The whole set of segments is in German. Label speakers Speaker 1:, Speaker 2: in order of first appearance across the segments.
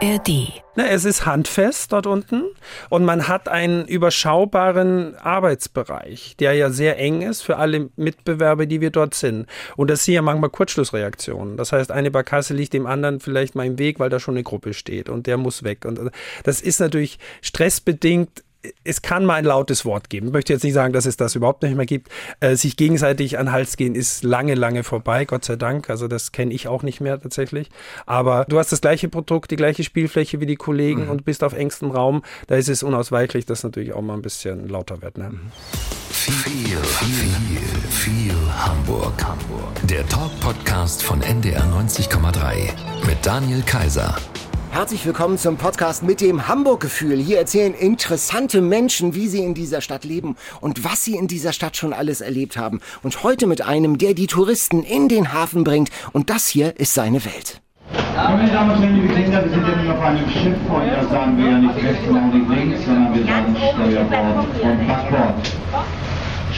Speaker 1: ARD.
Speaker 2: Na, es ist handfest dort unten und man hat einen überschaubaren Arbeitsbereich, der ja sehr eng ist für alle Mitbewerber, die wir dort sind. Und das sind ja manchmal Kurzschlussreaktionen. Das heißt, eine Barkasse liegt dem anderen vielleicht mal im Weg, weil da schon eine Gruppe steht und der muss weg. Und das ist natürlich stressbedingt es kann mal ein lautes Wort geben. Ich möchte jetzt nicht sagen, dass es das überhaupt nicht mehr gibt. Äh, sich gegenseitig an den Hals gehen ist lange, lange vorbei, Gott sei Dank. Also das kenne ich auch nicht mehr tatsächlich. Aber du hast das gleiche Produkt, die gleiche Spielfläche wie die Kollegen mhm. und bist auf engstem Raum. Da ist es unausweichlich, dass natürlich auch mal ein bisschen lauter wird. Ne? Mhm.
Speaker 1: Viel, viel, viel Hamburg. Hamburg. Der Talk-Podcast von NDR 90,3 mit Daniel Kaiser.
Speaker 3: Herzlich willkommen zum Podcast mit dem Hamburg-Gefühl. Hier erzählen interessante Menschen, wie sie in dieser Stadt leben und was sie in dieser Stadt schon alles erlebt haben. Und heute mit einem, der die Touristen in den Hafen bringt. Und das hier ist seine Welt.
Speaker 4: Ja, meine Damen und Herren, liebe Kinder, wir sind ja nun auf einem Schiff und da sagen wir ja nicht rechts und nicht links, sondern wir sagen Steuerbord und Backbord.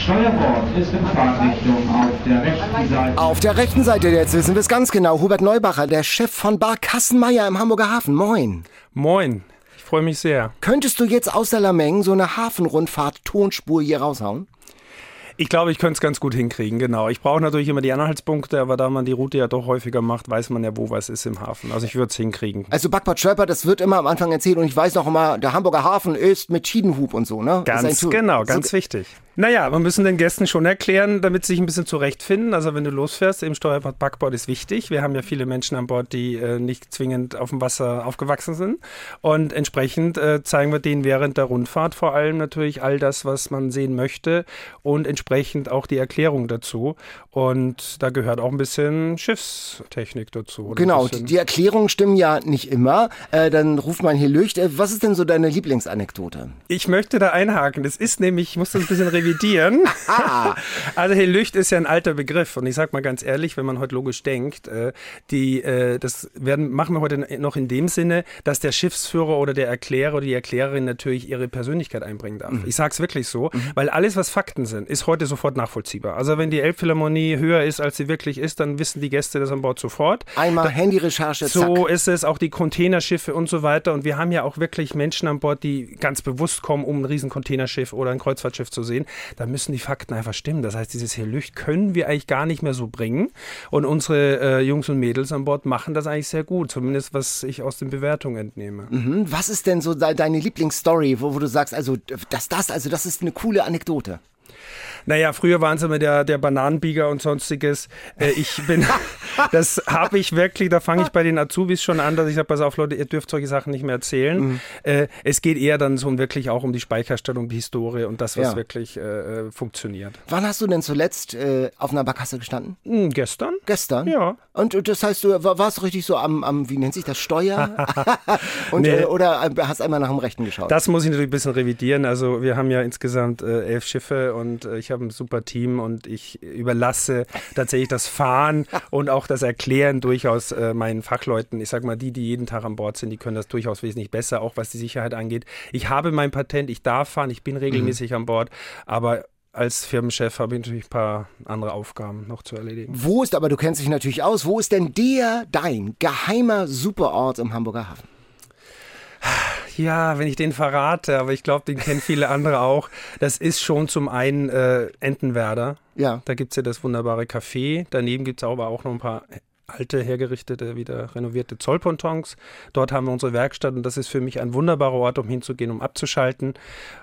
Speaker 4: Steuerbord ist in Fahrtrichtung auf der rechten Seite.
Speaker 3: Auf der rechten Seite, jetzt wissen wir es ganz genau. Hubert Neubacher, der Chef von Bar Kassenmeier im Hamburger Hafen. Moin.
Speaker 2: Moin. Ich freue mich sehr.
Speaker 3: Könntest du jetzt aus der Lameng so eine Hafenrundfahrt-Tonspur hier raushauen?
Speaker 2: Ich glaube, ich könnte es ganz gut hinkriegen, genau. Ich brauche natürlich immer die Anhaltspunkte, aber da man die Route ja doch häufiger macht, weiß man ja, wo was ist im Hafen. Also ich würde es hinkriegen.
Speaker 3: Also Backport Schöpper, das wird immer am Anfang erzählt und ich weiß noch immer, der Hamburger Hafen ist mit Schiedenhub und so, ne?
Speaker 2: Ganz genau, ganz so, wichtig. Naja, wir müssen den Gästen schon erklären, damit sie sich ein bisschen zurechtfinden. Also wenn du losfährst, im Steuerbord Backbord ist wichtig. Wir haben ja viele Menschen an Bord, die äh, nicht zwingend auf dem Wasser aufgewachsen sind. Und entsprechend äh, zeigen wir denen während der Rundfahrt vor allem natürlich all das, was man sehen möchte und entsprechend auch die Erklärung dazu. Und da gehört auch ein bisschen Schiffstechnik dazu.
Speaker 3: Genau, die Erklärungen stimmen ja nicht immer. Äh, dann ruft man hier Lücht. Äh, was ist denn so deine Lieblingsanekdote?
Speaker 2: Ich möchte da einhaken. Das ist nämlich, ich muss das ein bisschen revidieren. Ah. also Helücht ist ja ein alter Begriff und ich sag mal ganz ehrlich, wenn man heute logisch denkt, äh, die, äh, das werden, machen wir heute noch in dem Sinne, dass der Schiffsführer oder der Erklärer oder die Erklärerin natürlich ihre Persönlichkeit einbringen darf. Mhm. Ich sag's wirklich so, mhm. weil alles, was Fakten sind, ist heute sofort nachvollziehbar. Also wenn die Elbphilharmonie höher ist, als sie wirklich ist, dann wissen die Gäste das an Bord sofort.
Speaker 3: Einmal Handyrecherche,
Speaker 2: So ist es, auch die Containerschiffe und so weiter. Und wir haben ja auch wirklich Menschen an Bord, die ganz bewusst kommen, um ein riesen Containerschiff oder ein Kreuzfahrtschiff zu sehen da müssen die Fakten einfach stimmen. Das heißt, dieses hier Lücht können wir eigentlich gar nicht mehr so bringen. Und unsere äh, Jungs und Mädels an Bord machen das eigentlich sehr gut, zumindest was ich aus den Bewertungen entnehme.
Speaker 3: Mhm. Was ist denn so deine Lieblingsstory, wo, wo du sagst, also das, das, also das ist eine coole Anekdote?
Speaker 2: Naja, früher waren es immer der, der Bananenbieger und sonstiges. Äh, ich bin, das habe ich wirklich, da fange ich bei den Azubis schon an, dass ich sage, pass auf Leute, ihr dürft solche Sachen nicht mehr erzählen. Mhm. Äh, es geht eher dann so wirklich auch um die Speicherstellung, die Historie und das, was ja. wirklich äh, äh funktioniert.
Speaker 3: Wann hast du denn zuletzt äh, auf einer Barkasse gestanden?
Speaker 2: Mhm, gestern.
Speaker 3: Gestern?
Speaker 2: Ja.
Speaker 3: Und das heißt, du warst richtig so am, am wie nennt sich das, Steuer? und, nee. Äh, oder hast einmal nach dem Rechten geschaut?
Speaker 2: Das muss ich natürlich ein bisschen revidieren. Also wir haben ja insgesamt elf Schiffe und ich habe ein super Team und ich überlasse tatsächlich das Fahren und auch das Erklären durchaus äh, meinen Fachleuten. Ich sage mal, die, die jeden Tag an Bord sind, die können das durchaus wesentlich besser, auch was die Sicherheit angeht. Ich habe mein Patent, ich darf fahren, ich bin regelmäßig mhm. an Bord, aber als Firmenchef habe ich natürlich ein paar andere Aufgaben noch zu erledigen.
Speaker 3: Wo ist, aber du kennst dich natürlich aus, wo ist denn der, dein geheimer Superort im Hamburger Hafen?
Speaker 2: Ja, wenn ich den verrate, aber ich glaube, den kennen viele andere auch. Das ist schon zum einen äh, Entenwerder. Ja. Da gibt es ja das wunderbare Café. Daneben gibt es aber auch noch ein paar alte, hergerichtete, wieder renovierte Zollpontons. Dort haben wir unsere Werkstatt und das ist für mich ein wunderbarer Ort, um hinzugehen, um abzuschalten.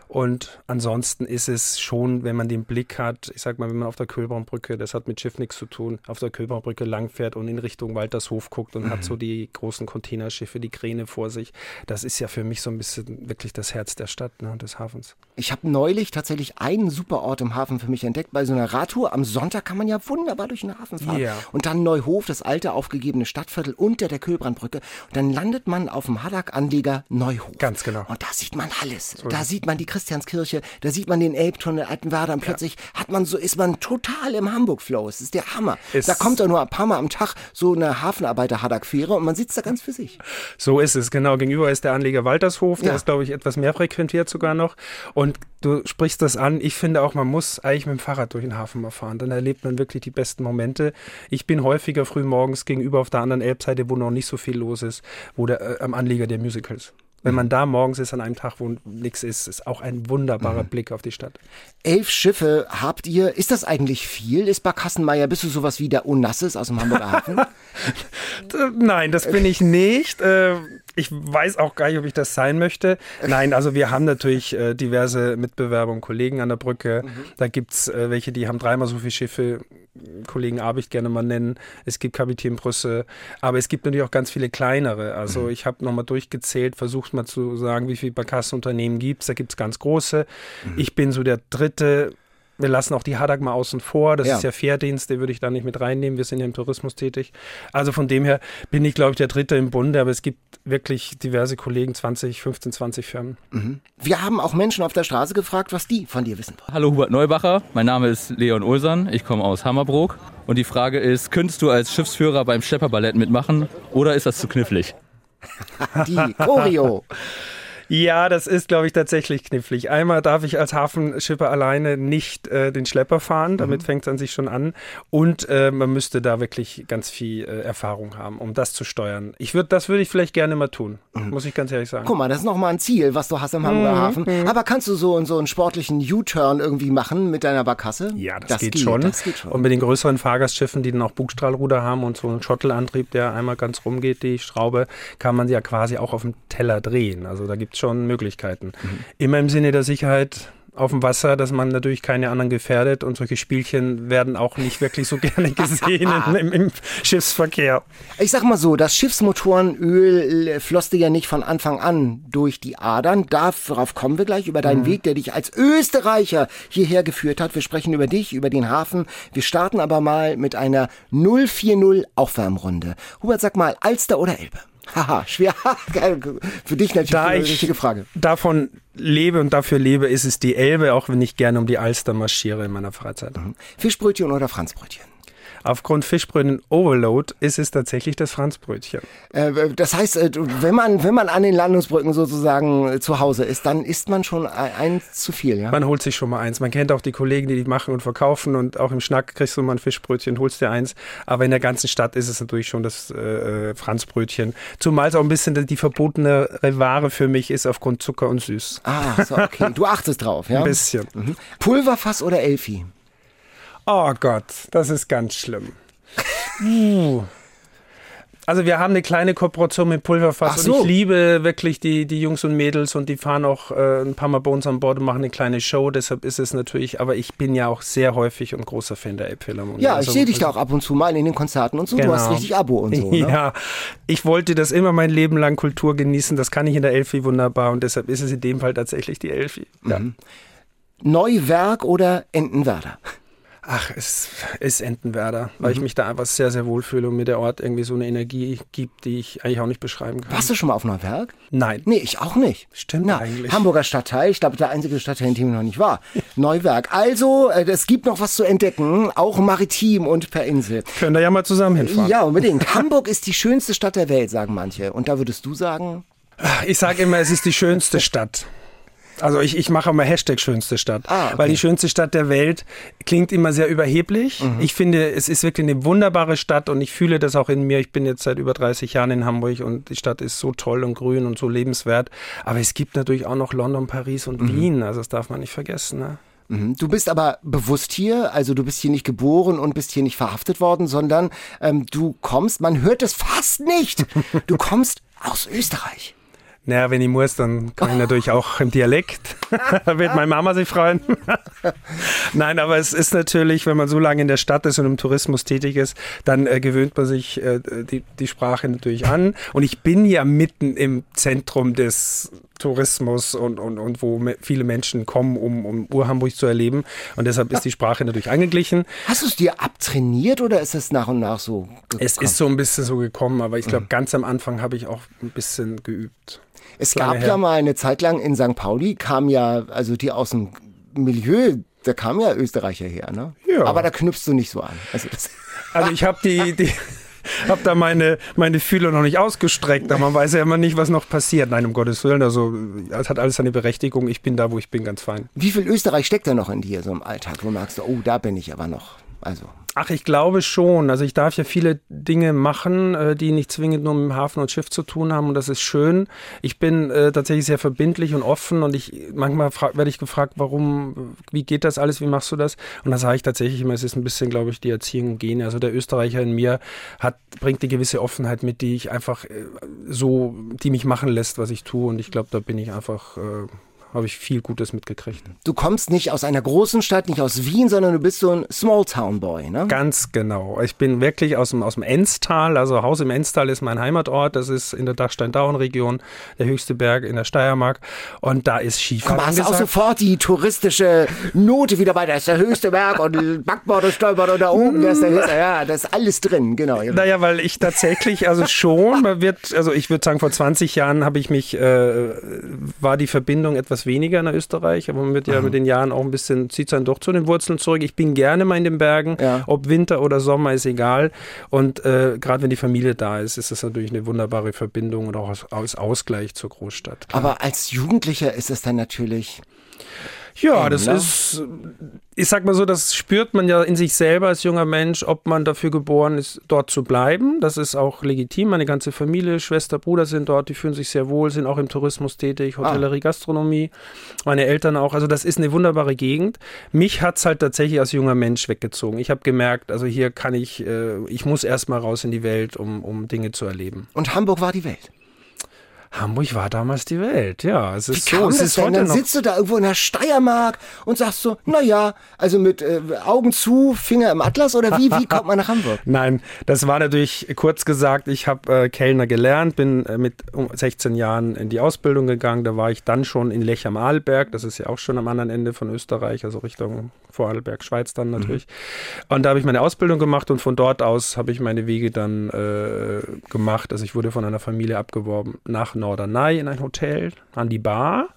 Speaker 2: Und ansonsten ist es schon, wenn man den Blick hat, ich sag mal, wenn man auf der Köhlbaumbrücke, das hat mit Schiff nichts zu tun, auf der Köhlbaumbrücke langfährt und in Richtung Waltershof guckt und mhm. hat so die großen Containerschiffe, die Kräne vor sich. Das ist ja für mich so ein bisschen wirklich das Herz der Stadt, ne, des Hafens.
Speaker 3: Ich habe neulich tatsächlich einen super Ort im Hafen für mich entdeckt. Bei so einer Radtour am Sonntag kann man ja wunderbar durch den Hafen fahren. Ja. Und dann Neuhof, das alte aufgegebene Stadtviertel unter der Köhlbrandbrücke. Und dann landet man auf dem Haddock-Anleger Neuhof.
Speaker 2: Ganz genau.
Speaker 3: Und da sieht man alles. So da sieht man die Christianskirche, da sieht man den Elbtunnel, Altenwerder und plötzlich ja. hat man so, ist man total im Hamburg-Flow. Es ist der Hammer. Es da kommt doch nur ein paar Mal am Tag so eine Hafenarbeiter-Haddock-Fähre und man sitzt da ganz für sich.
Speaker 2: So ist es, genau. Gegenüber ist der Anleger Waltershof, der ja. ist, glaube ich, etwas mehr frequentiert sogar noch. Und du sprichst das an. Ich finde auch, man muss eigentlich mit dem Fahrrad durch den Hafen mal fahren. Dann erlebt man wirklich die besten Momente. Ich bin häufiger früh morgens morgens gegenüber auf der anderen Elbseite, wo noch nicht so viel los ist, wo der äh, am Anleger der Musicals. Wenn man da morgens ist an einem Tag, wo nichts ist, ist auch ein wunderbarer mhm. Blick auf die Stadt.
Speaker 3: Elf Schiffe habt ihr. Ist das eigentlich viel? Ist Barkassenmeier, bist du sowas wie der Onassis aus dem Hamburger Hafen?
Speaker 2: Nein, das bin ich nicht. Ich weiß auch gar nicht, ob ich das sein möchte. Nein, also wir haben natürlich äh, diverse Mitbewerber und Kollegen an der Brücke. Mhm. Da gibt es äh, welche, die haben dreimal so viele Schiffe. Kollegen Abich gerne mal nennen. Es gibt Kapitän Brüsse, aber es gibt natürlich auch ganz viele kleinere. Also mhm. ich habe nochmal durchgezählt, versucht mal zu sagen, wie viele Barkassenunternehmen gibt es. Da gibt es ganz große. Mhm. Ich bin so der dritte wir lassen auch die Hadak mal außen vor. Das ja. ist ja Fährdienst, den würde ich da nicht mit reinnehmen. Wir sind ja im Tourismus tätig. Also von dem her bin ich, glaube ich, der Dritte im Bunde, aber es gibt wirklich diverse Kollegen, 20, 15, 20 Firmen.
Speaker 3: Mhm. Wir haben auch Menschen auf der Straße gefragt, was die von dir wissen wollen.
Speaker 5: Hallo Hubert Neubacher, mein Name ist Leon Ulsan, ich komme aus Hammerbrook. Und die Frage ist, könntest du als Schiffsführer beim Schlepperballett mitmachen oder ist das zu knifflig?
Speaker 3: die Choreo.
Speaker 2: Ja, das ist, glaube ich, tatsächlich knifflig. Einmal darf ich als Hafenschipper alleine nicht äh, den Schlepper fahren, damit mhm. fängt es an sich schon an. Und äh, man müsste da wirklich ganz viel äh, Erfahrung haben, um das zu steuern. Ich würd, das würde ich vielleicht gerne mal tun, mhm. muss ich ganz ehrlich sagen.
Speaker 3: Guck mal, das ist nochmal ein Ziel, was du hast im Hamburger mhm. Hafen. Mhm. Aber kannst du so, so einen sportlichen U-Turn irgendwie machen mit deiner Barkasse?
Speaker 2: Ja, das, das, geht, geht, schon. das geht schon. Und mit den größeren Fahrgastschiffen, die dann auch Bugstrahlruder haben und so einen Schottelantrieb, der einmal ganz rumgeht, die Schraube, kann man sie ja quasi auch auf dem Teller drehen. Also da gibt es schon Möglichkeiten. Mhm. Immer im Sinne der Sicherheit auf dem Wasser, dass man natürlich keine anderen gefährdet und solche Spielchen werden auch nicht wirklich so gerne gesehen im, im, Schiffsverkehr.
Speaker 3: Ich sag mal so, das Schiffsmotorenöl floss dir ja nicht von Anfang an durch die Adern. Darauf kommen wir gleich über deinen mhm. Weg, der dich als Österreicher hierher geführt hat. Wir sprechen über dich, über den Hafen. Wir starten aber mal mit einer 040 Aufwärmrunde. Hubert, sag mal, Alster oder Elbe? Haha, schwer. Für dich natürlich da eine richtige Frage.
Speaker 2: Davon lebe und dafür lebe, ist es die Elbe, auch wenn ich gerne um die Alster marschiere in meiner Freizeit. Mhm.
Speaker 3: Fischbrötchen oder Franzbrötchen?
Speaker 2: Aufgrund Fischbrötchen Overload ist es tatsächlich das Franzbrötchen.
Speaker 3: Äh, das heißt, äh, wenn man, wenn man an den Landungsbrücken sozusagen äh, zu Hause ist, dann isst man schon eins zu viel, ja?
Speaker 2: Man holt sich schon mal eins. Man kennt auch die Kollegen, die die machen und verkaufen und auch im Schnack kriegst du mal ein Fischbrötchen, holst dir eins. Aber in der ganzen Stadt ist es natürlich schon das äh, Franzbrötchen. Zumal es auch ein bisschen die verbotene Ware für mich ist aufgrund Zucker und Süß.
Speaker 3: Ah, so, okay. Du achtest drauf, ja?
Speaker 2: Ein bisschen.
Speaker 3: Mhm. Pulverfass oder Elfi?
Speaker 2: Oh Gott, das ist ganz schlimm. Uh. Also wir haben eine kleine Kooperation mit Pulverfass so. und ich liebe wirklich die, die Jungs und Mädels und die fahren auch äh, ein paar Mal bei uns an Bord und machen eine kleine Show. Deshalb ist es natürlich, aber ich bin ja auch sehr häufig und großer Fan der Elbphilharmonie.
Speaker 3: Ja, also, ich sehe dich da auch ab und zu mal in den Konzerten und so. Genau. Du hast richtig Abo und so. Ne?
Speaker 2: Ja, ich wollte das immer mein Leben lang Kultur genießen. Das kann ich in der Elfi wunderbar und deshalb ist es in dem Fall tatsächlich die Elfi. Ja. Mhm.
Speaker 3: Neuwerk oder Entenwerder?
Speaker 2: Ach, es ist Entenwerder, weil mhm. ich mich da einfach sehr, sehr wohl fühle und mir der Ort irgendwie so eine Energie gibt, die ich eigentlich auch nicht beschreiben kann.
Speaker 3: Warst du schon mal auf Neuwerk?
Speaker 2: Nein.
Speaker 3: Nee, ich auch nicht.
Speaker 2: Stimmt Na, eigentlich.
Speaker 3: Hamburger Stadtteil, ich glaube, der einzige Stadtteil, in dem ich noch nicht war. Neuwerk. Also, äh, es gibt noch was zu entdecken, auch maritim und per Insel.
Speaker 2: Können da ja mal zusammen hinfahren.
Speaker 3: Ja, unbedingt. Hamburg ist die schönste Stadt der Welt, sagen manche. Und da würdest du sagen?
Speaker 2: Ich sage immer, es ist die schönste Stadt. Also ich, ich mache immer Hashtag schönste Stadt, ah, okay. weil die schönste Stadt der Welt klingt immer sehr überheblich. Mhm. Ich finde, es ist wirklich eine wunderbare Stadt und ich fühle das auch in mir. Ich bin jetzt seit über 30 Jahren in Hamburg und die Stadt ist so toll und grün und so lebenswert. Aber es gibt natürlich auch noch London, Paris und mhm. Wien. Also das darf man nicht vergessen. Ne?
Speaker 3: Mhm. Du bist aber bewusst hier, also du bist hier nicht geboren und bist hier nicht verhaftet worden, sondern ähm, du kommst, man hört es fast nicht, du kommst aus Österreich.
Speaker 2: Naja, wenn ich muss, dann kann ich natürlich auch im Dialekt. da wird meine Mama sich freuen. Nein, aber es ist natürlich, wenn man so lange in der Stadt ist und im Tourismus tätig ist, dann äh, gewöhnt man sich äh, die, die Sprache natürlich an. Und ich bin ja mitten im Zentrum des Tourismus und, und, und wo viele Menschen kommen, um, um Ur-Hamburg zu erleben. Und deshalb ist die Sprache natürlich angeglichen.
Speaker 3: Hast du es dir abtrainiert oder ist es nach und nach so
Speaker 2: gekommen? Es ist so ein bisschen so gekommen, aber ich glaube, mhm. ganz am Anfang habe ich auch ein bisschen geübt.
Speaker 3: Es gab ja mal eine Zeit lang in St. Pauli, kam ja, also die aus dem Milieu, da kamen ja Österreicher her, ne? Ja. Aber da knüpfst du nicht so an.
Speaker 2: Also, also ich habe die, die habe da meine, meine Fühler noch nicht ausgestreckt, aber man weiß ja immer nicht, was noch passiert. Nein, um Gottes Willen, also es hat alles seine Berechtigung. Ich bin da, wo ich bin, ganz fein.
Speaker 3: Wie viel Österreich steckt da noch in dir, so im Alltag? Wo merkst du, oh, da bin ich aber noch? Also.
Speaker 2: Ach, ich glaube schon. Also ich darf ja viele Dinge machen, äh, die nicht zwingend nur mit dem Hafen und Schiff zu tun haben und das ist schön. Ich bin äh, tatsächlich sehr verbindlich und offen und ich manchmal werde ich gefragt, warum, wie geht das alles, wie machst du das? Und da sage ich tatsächlich immer, es ist ein bisschen, glaube ich, die Erziehung und Gene. Also der Österreicher in mir hat, bringt eine gewisse Offenheit mit, die ich einfach äh, so, die mich machen lässt, was ich tue und ich glaube, da bin ich einfach äh, habe ich viel Gutes mitgekriegt.
Speaker 3: Du kommst nicht aus einer großen Stadt, nicht aus Wien, sondern du bist so ein Smalltown-Boy, ne?
Speaker 2: Ganz genau. Ich bin wirklich aus dem, aus dem Enstal, also Haus im Enstal ist mein Heimatort, das ist in der Dachstein-Dauen-Region, der höchste Berg in der Steiermark und da ist Skifahren
Speaker 3: Komm, hast auch sofort die touristische Note wieder bei, da ist der höchste Berg und Backbord und Stolpert und da oben, da ist der höchste, ja, das ist alles drin, genau.
Speaker 2: Naja, weil ich tatsächlich, also schon, man wird, also ich würde sagen, vor 20 Jahren habe ich mich, äh, war die Verbindung etwas weniger in Österreich, aber man wird ja mit den Jahren auch ein bisschen, zieht dann doch zu den Wurzeln zurück. Ich bin gerne mal in den Bergen,
Speaker 3: Ja.
Speaker 2: ob Winter oder Sommer ist egal. Und äh, gerade wenn die Familie da ist, ist das natürlich eine wunderbare Verbindung und auch als, als Ausgleich zur Großstadt.
Speaker 3: Aber als Jugendlicher ist es dann natürlich.
Speaker 2: Ja, das ist, ich sag mal so, das spürt man ja in sich selber als junger Mensch, ob man dafür geboren ist, dort zu bleiben. Das ist auch legitim. Meine ganze Familie, Schwester, Bruder sind dort, die fühlen sich sehr wohl, sind auch im Tourismus tätig, Hotellerie, Gastronomie, meine Eltern auch. Also das ist eine wunderbare Gegend. Mich hat's halt tatsächlich als junger Mensch weggezogen. Ich habe gemerkt, also hier kann ich, äh, ich muss erstmal raus in die Welt, um, um Dinge zu erleben.
Speaker 3: Und Hamburg war die Welt.
Speaker 2: Hamburg war damals die Welt, ja. Es
Speaker 3: Wie
Speaker 2: ist
Speaker 3: kam
Speaker 2: so, es
Speaker 3: das
Speaker 2: ist
Speaker 3: denn?
Speaker 2: heute
Speaker 3: Dann sitzt du da irgendwo in der Steiermark und sagst so, naja, also mit äh, Augen zu, Finger im Atlas oder wie? Wie kommt man nach Hamburg?
Speaker 2: Nein, das war natürlich kurz gesagt, ich habe äh, Kellner gelernt, bin äh, mit um 16 Jahren in die Ausbildung gegangen. Da war ich dann schon in Lech am Arlberg, das ist ja auch schon am anderen Ende von Österreich, also Richtung Vorarlberg, Schweiz dann natürlich. Und da habe ich meine Ausbildung gemacht und von dort aus habe ich meine Wege dann äh, gemacht. Also ich wurde von einer Familie abgeworben nach Norderney in ein Hotel, an die Bar.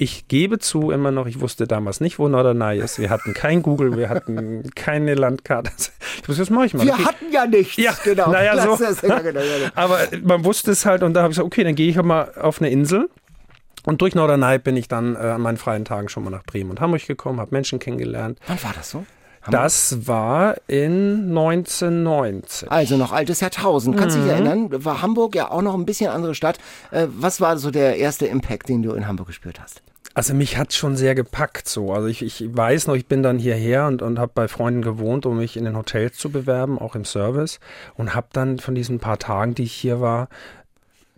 Speaker 2: Ich gebe zu immer noch, ich wusste damals nicht, wo Norderney ist. Wir hatten kein Google, wir hatten keine Landkarte. Ich wusste, das mache ich mal.
Speaker 3: Wir
Speaker 2: Okay.
Speaker 3: hatten ja nichts.
Speaker 2: Ja,
Speaker 3: genau.
Speaker 2: naja, so.
Speaker 3: genau.
Speaker 2: Aber man wusste es halt und da habe ich gesagt, okay, dann gehe ich mal auf eine Insel. Und durch Norderney bin ich dann äh, an meinen freien Tagen schon mal nach Bremen und Hamburg gekommen, habe Menschen kennengelernt.
Speaker 3: Wann war das so?
Speaker 2: Das war in 1990.
Speaker 3: Also noch altes Jahrtausend. Kannst du
Speaker 2: Mhm.
Speaker 3: dich erinnern? War Hamburg ja auch noch ein bisschen andere Stadt. Äh, was war so der erste Impact, den du in Hamburg gespürt hast?
Speaker 2: Also mich hat schon sehr gepackt so. Also ich, ich weiß noch, ich bin dann hierher und, und habe bei Freunden gewohnt, um mich in den Hotels zu bewerben, auch im Service. Und habe dann von diesen paar Tagen, die ich hier war,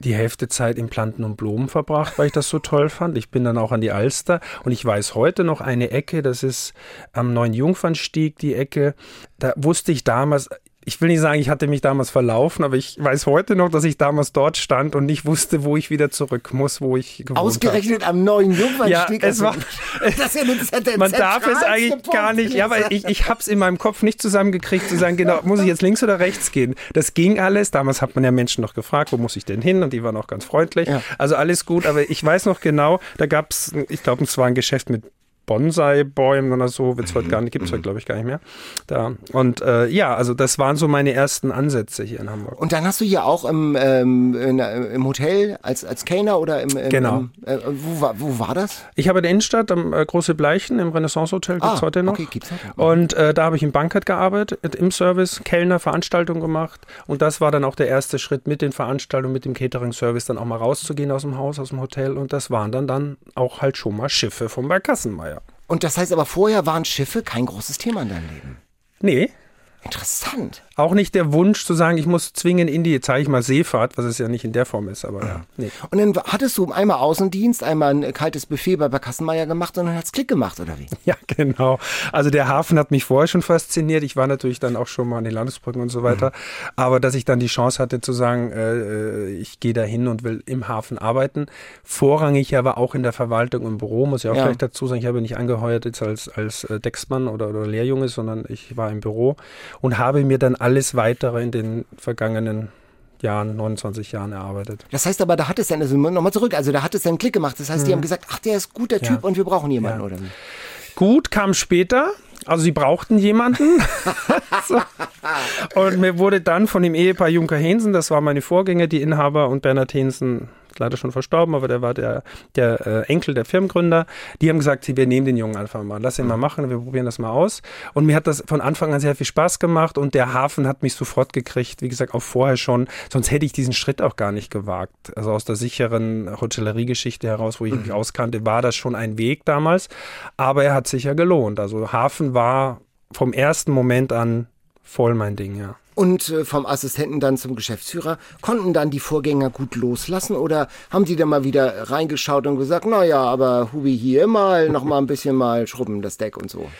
Speaker 2: die Hälfte Zeit in Planten und Blumen verbracht, weil ich das so toll fand. Ich bin dann auch an die Alster und ich weiß heute noch eine Ecke, das ist am neuen Jungfernstieg, die Ecke. Da wusste ich damals, ich will nicht sagen, ich hatte mich damals verlaufen, aber ich weiß heute noch, dass ich damals dort stand und nicht wusste, wo ich wieder zurück muss, wo ich gewohnt.
Speaker 3: Ausgerechnet am neuen Jungfernstieg.
Speaker 2: Ja, es war-
Speaker 3: das ist ja
Speaker 2: Man darf es eigentlich
Speaker 3: Punkt.
Speaker 2: gar nicht. Ja, weil ich, ich habe es in meinem Kopf nicht zusammengekriegt, zu sagen, genau, muss ich jetzt links oder rechts gehen? Das ging alles. Damals hat man ja Menschen noch gefragt, wo muss ich denn hin? Und die waren auch ganz freundlich.
Speaker 3: Ja.
Speaker 2: Also alles gut. Aber ich weiß noch genau, da gab es, ich glaube, es war ein Geschäft mit Bonsai-Bäumen oder so, wird's heute gar nicht, gibt's heute, glaube ich, gar nicht mehr. Da. Und äh, ja, also das waren so meine ersten Ansätze hier in Hamburg.
Speaker 3: Und dann hast du hier auch im, ähm, in, äh, im Hotel als, als Kellner oder im, im
Speaker 2: Genau.
Speaker 3: Im, äh, wo, war, wo war das?
Speaker 2: Ich habe in der Innenstadt am äh, Große Bleichen im Renaissance-Hotel, gibt's
Speaker 3: Ah,
Speaker 2: heute noch.
Speaker 3: okay, gibt's heute.
Speaker 2: Und äh, da habe ich im Bankett gearbeitet, im Service, Kellner, Veranstaltungen gemacht. Und das war dann auch der erste Schritt mit den Veranstaltungen, mit dem Catering-Service, dann auch mal rauszugehen aus dem Haus, aus dem Hotel. Und das waren dann, dann auch halt schon mal Schiffe vom Bergkassenmeier.
Speaker 3: Und das heißt aber, vorher waren Schiffe kein großes Thema in deinem Leben.
Speaker 2: Nee,
Speaker 3: Interessant.
Speaker 2: Auch nicht der Wunsch zu sagen, ich muss zwingend in die, jetzt sage ich mal, Seefahrt, was es ja nicht in der Form ist, aber ja. Nee.
Speaker 3: Und dann hattest du einmal Außendienst, einmal ein kaltes Buffet bei Kassenmeier gemacht und dann hat's Klick gemacht, oder wie?
Speaker 2: Ja, genau. Also der Hafen hat mich vorher schon fasziniert. Ich war natürlich dann auch schon mal an den Landesbrücken und so weiter. Aber dass ich dann die Chance hatte zu sagen, äh, äh, ich gehe da hin und will im Hafen arbeiten. Vorrangig aber auch in der Verwaltung im Büro, muss ich auch
Speaker 3: Ja.
Speaker 2: gleich dazu sagen. Ich habe nicht angeheuert jetzt als, als äh, Decksmann oder, oder Lehrjunge, sondern ich war im Büro und habe mir dann alles weitere in den vergangenen Jahren, 29 Jahren erarbeitet.
Speaker 3: Das heißt aber, da hat es dann, also nochmal zurück, also da hat es dann Klick gemacht. Das heißt, die haben gesagt, ach, der ist gut, der
Speaker 2: Ja.
Speaker 3: Typ und wir brauchen jemanden,
Speaker 2: Ja.
Speaker 3: oder wie?
Speaker 2: Gut kam später. Also sie brauchten jemanden. so. Und mir wurde dann von dem Ehepaar Juncker Hensen, das war meine Vorgänger, die Inhaber und Bernhard Hensen, leider schon verstorben, aber der war der, der äh, Enkel der Firmengründer. Die haben gesagt, wir nehmen den Jungen einfach mal, lass ihn mal machen, wir probieren das mal aus. Und mir hat das von Anfang an sehr viel Spaß gemacht und der Hafen hat mich sofort gekriegt, wie gesagt, auch vorher schon. Sonst hätte ich diesen Schritt auch gar nicht gewagt. Also aus der sicheren Hotelleriegeschichte heraus, wo ich mich mhm. auskannte, war das schon ein Weg damals. Aber er hat sich ja gelohnt. Also Hafen war vom ersten Moment an voll mein Ding, ja.
Speaker 3: Und äh, vom Assistenten dann zum Geschäftsführer, konnten dann die Vorgänger gut loslassen oder haben die dann mal wieder reingeschaut und gesagt, naja, aber Hubi hier mal noch mal ein bisschen mal schrubben das Deck und so?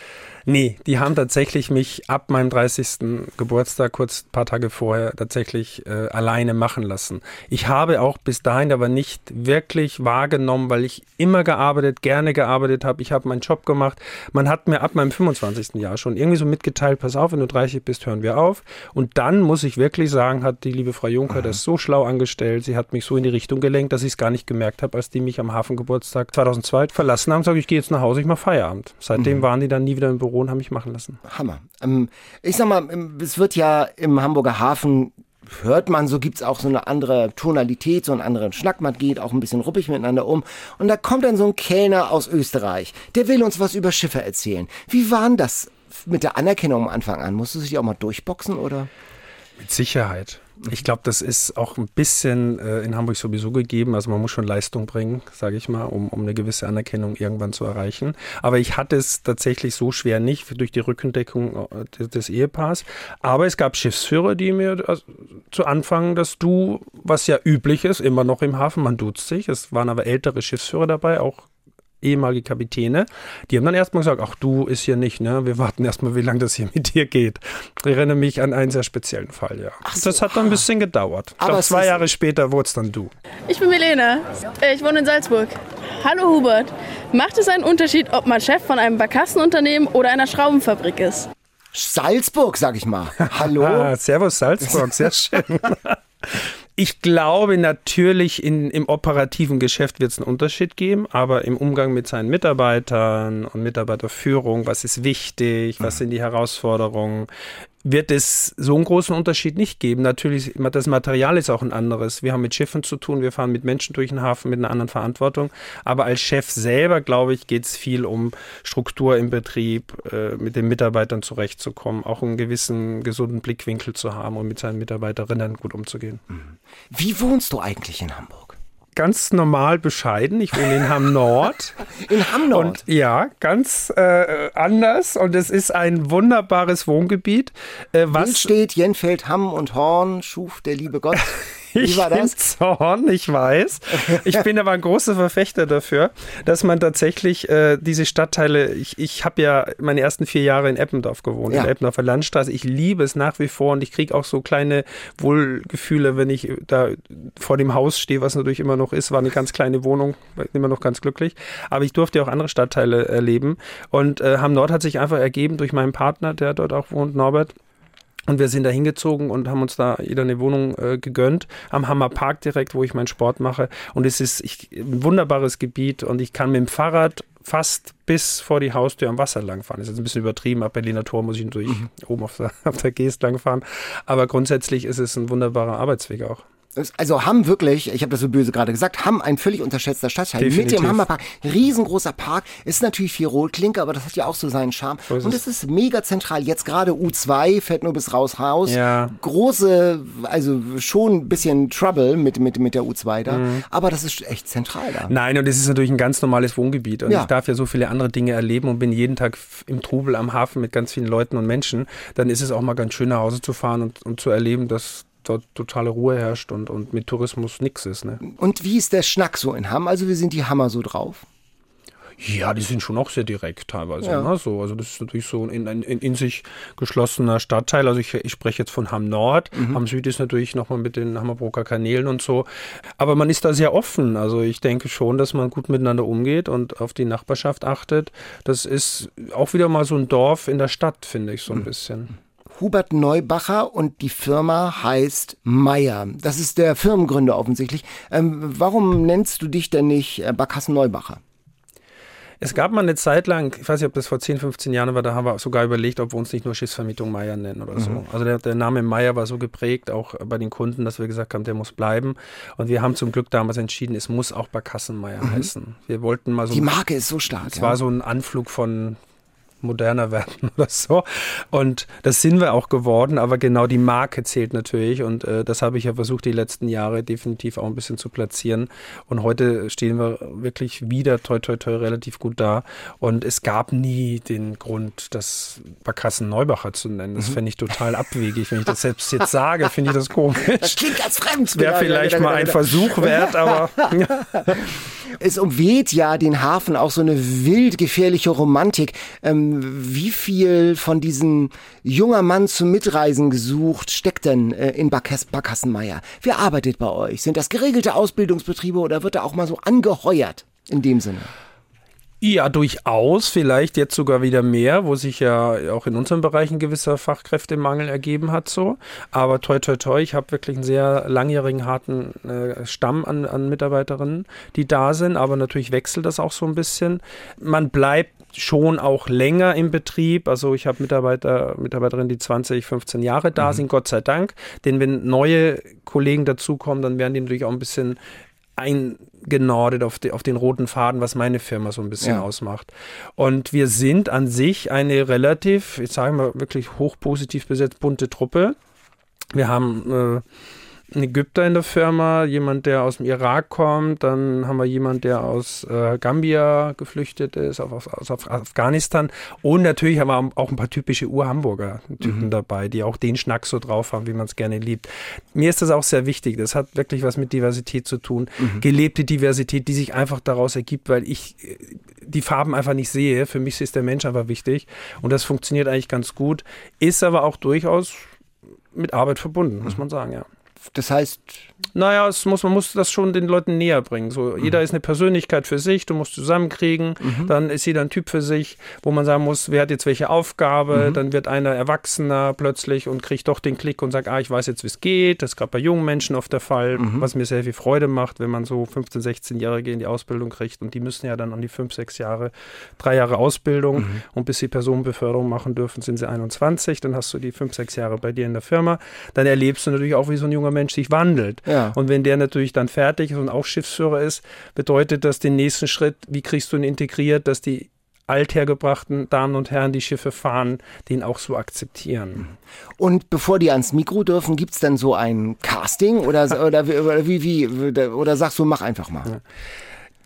Speaker 2: Nee, die haben tatsächlich mich ab meinem 30. Geburtstag, kurz ein paar Tage vorher, tatsächlich äh, alleine machen lassen. Ich habe auch bis dahin aber nicht wirklich wahrgenommen, weil ich immer gearbeitet, gerne gearbeitet habe. Ich habe meinen Job gemacht. Man hat mir ab meinem 25. Jahr schon irgendwie so mitgeteilt, pass auf, wenn du 30 bist, hören wir auf. Und dann muss ich wirklich sagen, hat die liebe Frau Juncker mhm. das so schlau angestellt. Sie hat mich so in die Richtung gelenkt, dass ich es gar nicht gemerkt habe, als die mich am Hafengeburtstag 2002 verlassen haben. Sage ich, ich gehe jetzt nach Hause, ich mache Feierabend. Seitdem mhm. waren die dann nie wieder im Büro Und haben mich machen lassen.
Speaker 3: Hammer. Ähm, ich sag mal, es wird ja im Hamburger Hafen hört man, so gibt es auch so eine andere Tonalität, so einen anderen Schnack. Man geht auch ein bisschen ruppig miteinander um. Und da kommt dann so ein Kellner aus Österreich. Der will uns was über Schiffe erzählen. Wie war denn das mit der Anerkennung am Anfang an? Musst du dich auch mal durchboxen oder?
Speaker 2: Mit Sicherheit. Ich glaube, das ist auch ein bisschen äh, in Hamburg sowieso gegeben. Also man muss schon Leistung bringen, sage ich mal, um, um eine gewisse Anerkennung irgendwann zu erreichen. Aber ich hatte es tatsächlich so schwer nicht durch die Rückendeckung äh, des Ehepaars. Aber es gab Schiffsführer, die mir also, zu Anfang das Du, was ja üblich ist, immer noch im Hafen, man duzt sich. Es waren aber ältere Schiffsführer dabei, auch ehemalige Kapitäne, die haben dann erstmal gesagt, ach du ist hier nicht, ne? Wir warten erstmal, wie lange das hier mit dir geht. Ich erinnere mich an einen sehr speziellen Fall, ja. So, das hat dann ein bisschen gedauert. Aber glaub, zwei Jahre später wurde es dann du.
Speaker 6: Ich bin Milena. Ich wohne in Salzburg. Hallo Hubert. Macht es einen Unterschied, ob man Chef von einem Barkassenunternehmen oder einer Schraubenfabrik ist?
Speaker 3: Salzburg, sag ich mal. Hallo.
Speaker 2: Servus Salzburg, sehr schön. Ich glaube natürlich, in, im operativen Geschäft wird es einen Unterschied geben, aber im Umgang mit seinen Mitarbeitern und Mitarbeiterführung, was ist wichtig, was mhm. sind die Herausforderungen, wird es so einen großen Unterschied nicht geben. Natürlich, das Material ist auch ein anderes. Wir haben mit Schiffen zu tun, wir fahren mit Menschen durch den Hafen mit einer anderen Verantwortung. Aber als Chef selber, glaube ich, geht es viel um Struktur im Betrieb, äh, mit den Mitarbeitern zurechtzukommen, auch einen gewissen gesunden Blickwinkel zu haben und mit seinen Mitarbeiterinnen gut umzugehen.
Speaker 3: Mhm. Wie wohnst du eigentlich in Hamburg?
Speaker 2: Ganz normal bescheiden. Ich wohne in Hamm Nord.
Speaker 3: In Hamm Nord?
Speaker 2: Und ja, ganz äh, anders. Und es ist ein wunderbares Wohngebiet.
Speaker 3: Äh, was steht Jenfeld, Hamm und Horn schuf der liebe Gott.
Speaker 2: War das? Zorn, ich weiß. Ich bin aber ein großer Verfechter dafür, dass man tatsächlich äh, diese Stadtteile, ich, ich habe ja meine ersten vier Jahre in Eppendorf gewohnt, ja. in Eppendorfer Landstraße. Ich liebe es nach wie vor und ich kriege auch so kleine Wohlgefühle, wenn ich da vor dem Haus stehe, was natürlich immer noch ist. War eine ganz kleine Wohnung, immer noch ganz glücklich. Aber ich durfte auch andere Stadtteile erleben. Und äh, Hamm Nord hat sich einfach ergeben durch meinen Partner, der dort auch wohnt, Norbert. Und wir sind da hingezogen und haben uns da jeder eine Wohnung äh, gegönnt, am Hammerpark direkt, wo ich meinen Sport mache. Und es ist ich, ein wunderbares Gebiet und ich kann mit dem Fahrrad fast bis vor die Haustür am Wasser langfahren. Das ist jetzt ein bisschen übertrieben. Ab Berliner Tor muss ich natürlich mhm. oben auf der, auf der Geest langfahren. Aber grundsätzlich ist es ein wunderbarer Arbeitsweg auch
Speaker 3: also haben wirklich, ich habe das so böse gerade gesagt, haben ein völlig unterschätzter Stadtteil Definitiv. mit dem Hammerpark. Riesengroßer Park, ist natürlich viel Rotklinke, aber das hat ja auch so seinen Charme. So und es ist mega zentral. Jetzt gerade U2 fährt nur bis raus raus. Ja. Große, also schon ein bisschen Trouble mit, mit, mit der U2 da, mhm. aber das ist echt zentral da.
Speaker 2: Nein, und es ist natürlich ein ganz normales Wohngebiet und ja. ich darf ja so viele andere Dinge erleben und bin jeden Tag im Trubel am Hafen mit ganz vielen Leuten und Menschen. Dann ist es auch mal ganz schön nach Hause zu fahren und, und zu erleben, dass dort totale Ruhe herrscht und, und mit Tourismus nichts ist. Ne?
Speaker 3: Und wie ist der Schnack so in Hamm? Also wie sind die Hammer so drauf?
Speaker 2: Ja, die sind schon auch sehr direkt teilweise. Ja. Ne? So, also das ist natürlich so ein in, in, in, sich geschlossener Stadtteil. Also ich, ich spreche jetzt von Hamm Nord. Mhm. Hamm Süd ist natürlich nochmal mit den Hammerbroker Kanälen und so. Aber man ist da sehr offen. Also ich denke schon, dass man gut miteinander umgeht und auf die Nachbarschaft achtet. Das ist auch wieder mal so ein Dorf in der Stadt, finde ich so ein mhm. bisschen.
Speaker 3: Hubert Neubacher und die Firma heißt Meier. Das ist der Firmengründer offensichtlich. Ähm, warum nennst du dich denn nicht äh, Barkassen Neubacher?
Speaker 2: Es gab mal eine Zeit lang, ich weiß nicht, ob das vor 10, 15 Jahren war, da haben wir sogar überlegt, ob wir uns nicht nur Schiffsvermietung Meier nennen oder so. Also der, der Name Meier war so geprägt, auch bei den Kunden, dass wir gesagt haben, der muss bleiben. Und wir haben zum Glück damals entschieden, es muss auch Barkassenmeier heißen. Wir wollten mal so.
Speaker 3: Die Marke ist so stark.
Speaker 2: Es
Speaker 3: ja.
Speaker 2: war so ein Anflug von moderner werden oder so. Und das sind wir auch geworden, aber genau die Marke zählt natürlich. Und äh, das habe ich ja versucht, die letzten Jahre definitiv auch ein bisschen zu platzieren. Und heute stehen wir wirklich wieder toi toi toi relativ gut da. Und es gab nie den Grund, das Barkassen Neubacher zu nennen. Das fände ich total abwegig. Wenn ich das selbst jetzt sage, finde ich das komisch.
Speaker 3: Das klingt als fremd.
Speaker 2: Wäre vielleicht mal ein Versuch wert, aber
Speaker 3: Es umweht ja den Hafen auch so eine wild gefährliche Romantik. Ähm, wie viel von diesem junger Mann zum Mitreisen gesucht steckt denn äh, in Barkas Barkassenmeier? Wer arbeitet bei euch? Sind das geregelte Ausbildungsbetriebe oder wird er auch mal so angeheuert in dem Sinne?
Speaker 2: Ja, durchaus. Vielleicht jetzt sogar wieder mehr, wo sich ja auch in unserem Bereich ein gewisser Fachkräftemangel ergeben hat. So, aber toi toi toi, ich habe wirklich einen sehr langjährigen harten äh, Stamm an, an Mitarbeiterinnen, die da sind. Aber natürlich wechselt das auch so ein bisschen. Man bleibt schon auch länger im Betrieb. Also ich habe Mitarbeiter, Mitarbeiterinnen, die 20, 15 Jahre da sind, Gott sei Dank. Denn wenn neue Kollegen dazukommen, dann werden die natürlich auch ein bisschen eingenordet auf, die, auf den roten Faden, was meine Firma so ein bisschen
Speaker 3: Ja.
Speaker 2: ausmacht. Und wir sind an sich eine relativ, ich sage mal wirklich hochpositiv besetzt bunte Truppe. Wir haben äh, einen Ägypter in der Firma, jemand, der aus dem Irak kommt, dann haben wir jemand, der aus äh, Gambia geflüchtet ist, auf, aus Af- Afghanistan und natürlich haben wir auch ein paar typische Ur-Hamburger Typen dabei, die auch den Schnack so drauf haben, wie man es gerne liebt. Mir ist das auch sehr wichtig, das hat wirklich was mit Diversität zu tun, gelebte Diversität, die sich einfach daraus ergibt, weil ich äh, die Farben einfach nicht sehe. Für mich ist der Mensch einfach wichtig und das funktioniert eigentlich ganz gut, ist aber auch durchaus mit Arbeit verbunden, muss man sagen, ja.
Speaker 3: Das heißt,
Speaker 2: Naja, es muss, man muss das schon den Leuten näher bringen. So, Jeder ist eine Persönlichkeit für sich, du musst zusammenkriegen, dann ist jeder ein Typ für sich, wo man sagen muss, wer hat jetzt welche Aufgabe, dann wird einer Erwachsener plötzlich und kriegt doch den Klick und sagt, ah, ich weiß jetzt, wie es geht. Das ist gerade bei jungen Menschen oft der Fall, was mir sehr viel Freude macht, wenn man so 15-, 16-Jährige in die Ausbildung kriegt und die müssen ja dann an die 5, 6 Jahre, drei Jahre Ausbildung. Und bis sie Personenbeförderung machen dürfen, sind sie 21, dann hast du die 5, 6 Jahre bei dir in der Firma, dann erlebst du natürlich auch, wie so ein junger Mensch sich wandelt.
Speaker 3: Ja.
Speaker 2: Und wenn der natürlich dann fertig ist und auch Schiffsführer ist, bedeutet das den nächsten Schritt, wie kriegst du ihn integriert, dass die althergebrachten Damen und Herren, die Schiffe fahren, den auch so akzeptieren.
Speaker 3: und bevor die ans Mikro dürfen, gibt's dann so ein Casting oder, oder, wie- oder wie, oder sagst du, mach einfach mal?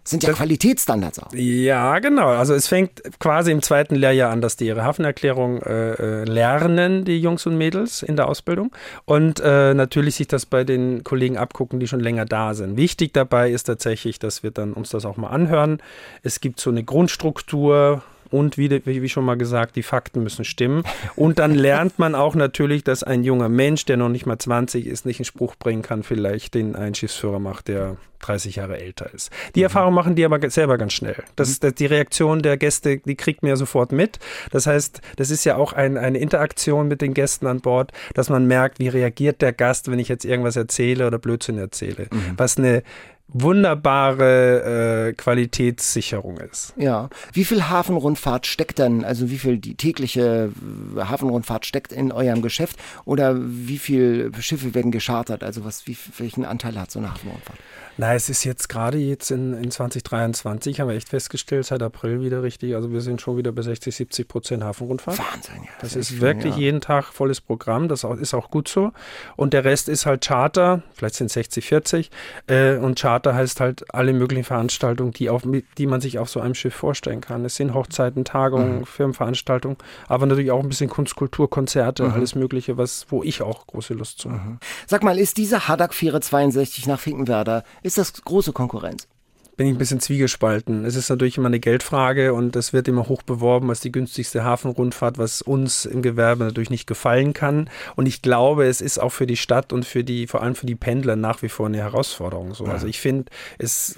Speaker 3: Sind ja Qualitätsstandards auch.
Speaker 2: Ja, genau. Also es fängt quasi im zweiten Lehrjahr an, dass die ihre Hafenerklärung äh, äh, lernen, die Jungs und Mädels in der Ausbildung. Und äh, natürlich sich das bei den Kollegen abgucken, die schon länger da sind. Wichtig dabei ist tatsächlich, dass wir dann uns das auch mal anhören. Es gibt so eine Grundstruktur. Und wie, wie schon mal gesagt, die Fakten müssen stimmen. Und dann lernt man auch natürlich, dass ein junger Mensch, der noch nicht mal 20 ist, nicht einen Spruch bringen kann, vielleicht den ein Schiffsführer macht, der 30 Jahre älter ist. Die Erfahrung machen die aber selber ganz schnell. Das, das, die Reaktion der Gäste, die kriegt man ja sofort mit. Das heißt, das ist ja auch ein, eine Interaktion mit den Gästen an Bord, dass man merkt, wie reagiert der Gast, wenn ich jetzt irgendwas erzähle oder Blödsinn erzähle. Was eine wunderbare äh, Qualitätssicherung ist.
Speaker 3: Ja. Wie viel Hafenrundfahrt steckt dann, also wie viel die tägliche äh, Hafenrundfahrt steckt in eurem Geschäft oder wie viel Schiffe werden geschartert? Also was, wie, welchen Anteil hat so eine Hafenrundfahrt?
Speaker 2: Na, es ist jetzt gerade jetzt in, in 2023, haben wir echt festgestellt, seit April wieder richtig. Also wir sind schon wieder bei 60, 70 Prozent Hafenrundfahrt.
Speaker 3: Wahnsinn, ja.
Speaker 2: Das ist wirklich jeden Tag volles Programm. Das auch- ist auch gut so. Und der Rest ist halt Charter. Vielleicht sind es 60, 40. Äh, und Charter heißt halt alle möglichen Veranstaltungen, die, auf, die man sich auf so einem Schiff vorstellen kann. Es sind Hochzeiten, Tagungen, Firmenveranstaltungen, aber natürlich auch ein bisschen Kunst, Kultur, Konzerte, alles Mögliche, was, wo ich auch große Lust zu habe.
Speaker 3: Sag mal, ist diese Haddock-Fähre 62 nach Finkenwerder, ist das große Konkurrenz?
Speaker 2: Bin ich ein bisschen zwiegespalten. Es ist natürlich immer eine Geldfrage und es wird immer hoch beworben als die günstigste Hafenrundfahrt, was uns im Gewerbe natürlich nicht gefallen kann. Und ich glaube, es ist auch für die Stadt und für die, vor allem für die Pendler nach wie vor eine Herausforderung. So. Also ich finde, es,